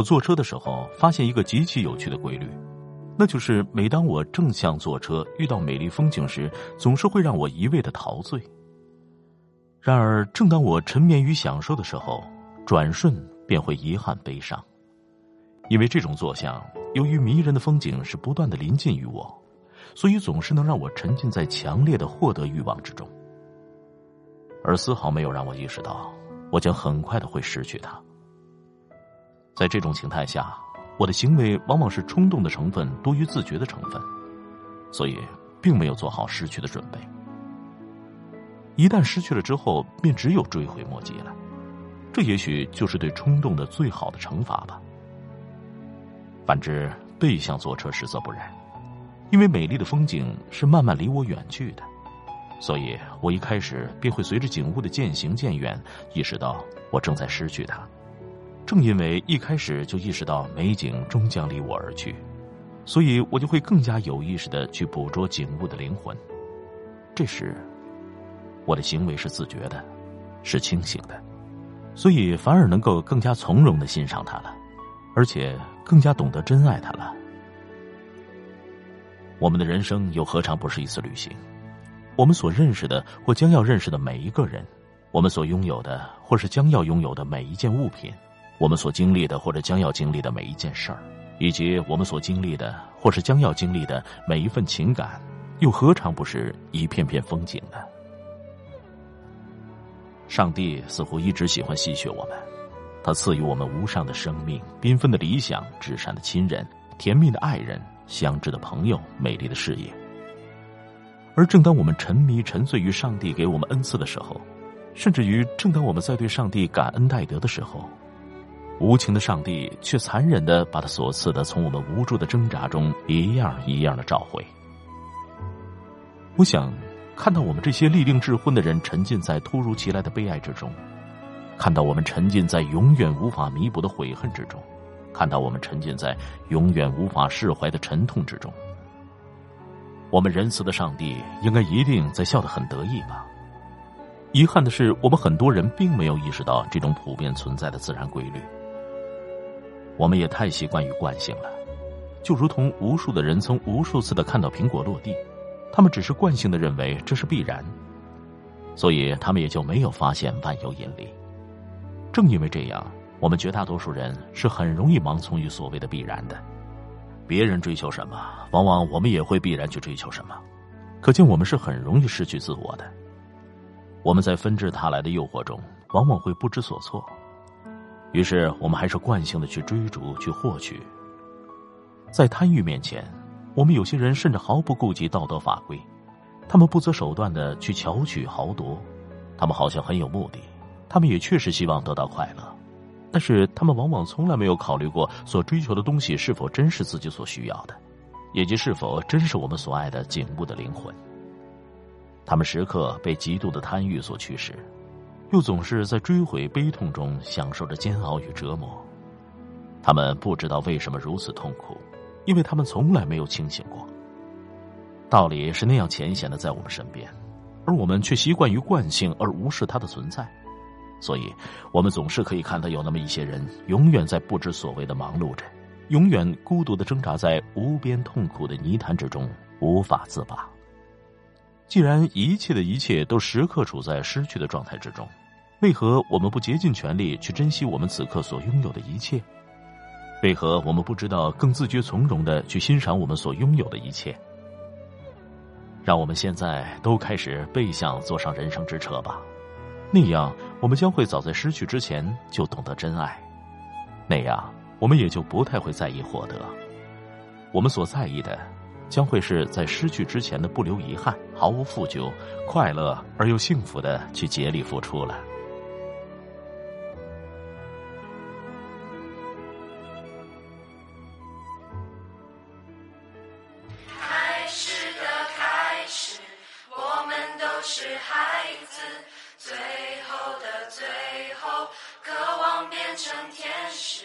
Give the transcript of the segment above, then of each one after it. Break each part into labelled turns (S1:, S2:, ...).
S1: 我坐车的时候，发现一个极其有趣的规律，那就是每当我正向坐车遇到美丽风景时，总是会让我一味的陶醉。然而，正当我沉湎于享受的时候，转瞬便会遗憾悲伤，因为这种坐相，由于迷人的风景是不断的临近于我，所以总是能让我沉浸在强烈的获得欲望之中，而丝毫没有让我意识到，我将很快的会失去它。在这种情态下，我的行为往往是冲动的成分多于自觉的成分，所以并没有做好失去的准备。一旦失去了之后，便只有追悔莫及了。这也许就是对冲动的最好的惩罚吧。反之，背向坐车实则不然，因为美丽的风景是慢慢离我远去的，所以我一开始便会随着景物的渐行渐远，意识到我正在失去它。正因为一开始就意识到美景终将离我而去，所以我就会更加有意识的去捕捉景物的灵魂。这时。我的行为是自觉的，是清醒的，所以反而能够更加从容的欣赏它了，而且更加懂得珍爱它了。我们的人生又何尝不是一次旅行？我们所认识的或将要认识的每一个人，我们所拥有的或是将要拥有的每一件物品，我们所经历的或者将要经历的每一件事儿，以及我们所经历的或是将要经历的每一份情感，又何尝不是一片片风景呢？上帝似乎一直喜欢戏谑我们，他赐予我们无上的生命、缤纷的理想、至善的亲人、甜蜜的爱人、相知的朋友、美丽的事业。而正当我们沉迷、沉醉于上帝给我们恩赐的时候，甚至于正当我们在对上帝感恩戴德的时候，无情的上帝却残忍的把他所赐的从我们无助的挣扎中一样一样的召回。我想。看到我们这些立定智婚的人沉浸在突如其来的悲哀之中，看到我们沉浸在永远无法弥补的悔恨之中，看到我们沉浸在永远无法释怀的沉痛之中，我们仁慈的上帝应该一定在笑得很得意吧？遗憾的是，我们很多人并没有意识到这种普遍存在的自然规律。我们也太习惯于惯性了，就如同无数的人曾无数次的看到苹果落地。他们只是惯性的认为这是必然，所以他们也就没有发现万有引力。正因为这样，我们绝大多数人是很容易盲从于所谓的必然的。别人追求什么，往往我们也会必然去追求什么。可见我们是很容易失去自我的。我们在纷至沓来的诱惑中，往往会不知所措。于是我们还是惯性的去追逐、去获取。在贪欲面前。我们有些人甚至毫不顾及道德法规，他们不择手段的去巧取豪夺，他们好像很有目的，他们也确实希望得到快乐，但是他们往往从来没有考虑过所追求的东西是否真是自己所需要的，以及是否真是我们所爱的景物的灵魂。他们时刻被极度的贪欲所驱使，又总是在追悔悲痛中享受着煎熬与折磨，他们不知道为什么如此痛苦。因为他们从来没有清醒过，道理是那样浅显的在我们身边，而我们却习惯于惯性而无视它的存在，所以，我们总是可以看到有那么一些人，永远在不知所谓的忙碌着，永远孤独的挣扎在无边痛苦的泥潭之中，无法自拔。既然一切的一切都时刻处在失去的状态之中，为何我们不竭尽全力去珍惜我们此刻所拥有的一切？为何我们不知道更自觉从容的去欣赏我们所拥有的一切？让我们现在都开始背向坐上人生之车吧，那样我们将会早在失去之前就懂得真爱，那样我们也就不太会在意获得。我们所在意的，将会是在失去之前的不留遗憾，毫无负疚，快乐而又幸福的去竭力付出了。
S2: 开始的开始，我们都是孩子，最后的最后，渴望变成天使。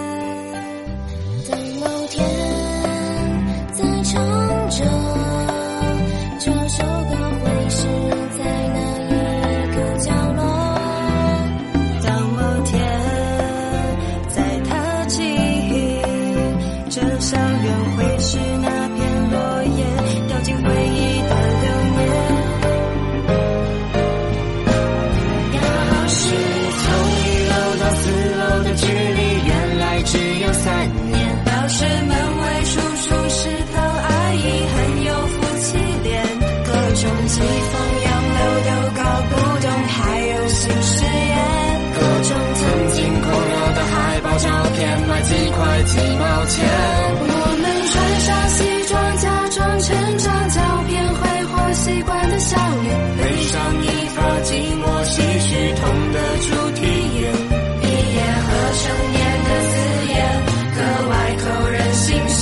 S3: 报照片，卖几块几毛钱。
S4: 我们穿上西装，假装成长，照片挥霍习惯的笑脸，
S3: 背上一发寂寞唏嘘痛的主题眼。
S4: 毕业和成年的字眼格外扣人心弦，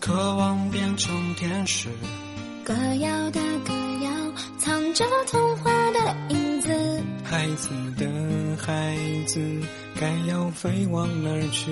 S3: 渴望变成天使。
S4: 歌谣的歌谣，藏着童话的影子。
S3: 孩子的孩子，该要飞往哪儿去？